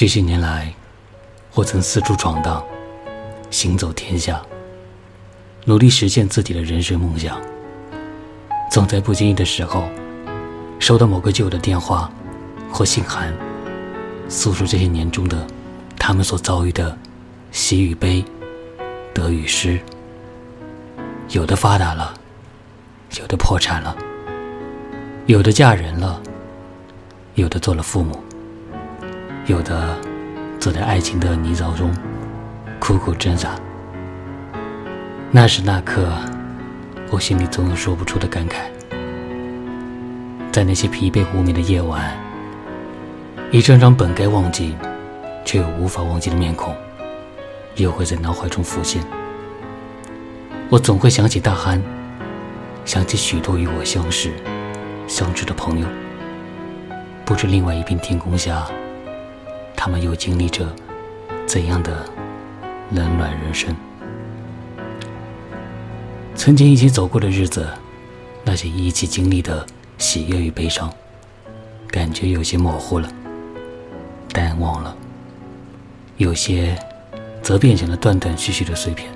这些年来，我曾四处闯荡，行走天下，努力实现自己的人生梦想。总在不经意的时候，收到某个旧的电话或信函，诉说这些年中的他们所遭遇的喜与悲、得与失。有的发达了，有的破产了，有的嫁人了，有的做了父母。有的走在爱情的泥沼中，苦苦挣扎。那时那刻，我心里总有说不出的感慨。在那些疲惫无眠的夜晚，一张张本该忘记，却又无法忘记的面孔，又会在脑海中浮现。我总会想起大憨，想起许多与我相识、相知的朋友。不知另外一片天空下。他们又经历着怎样的冷暖人生？曾经一起走过的日子，那些一起经历的喜悦与悲伤，感觉有些模糊了，淡忘了；有些则变成了断断续续的碎片。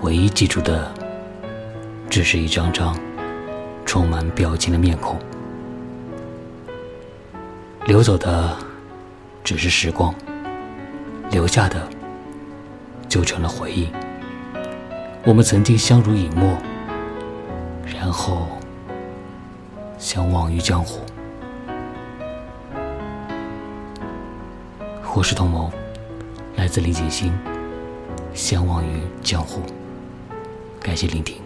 唯一记住的，只是一张张充满表情的面孔，流走的。只是时光留下的，就成了回忆。我们曾经相濡以沫，然后相忘于江湖。我是同谋，来自李锦星，相忘于江湖。感谢聆听。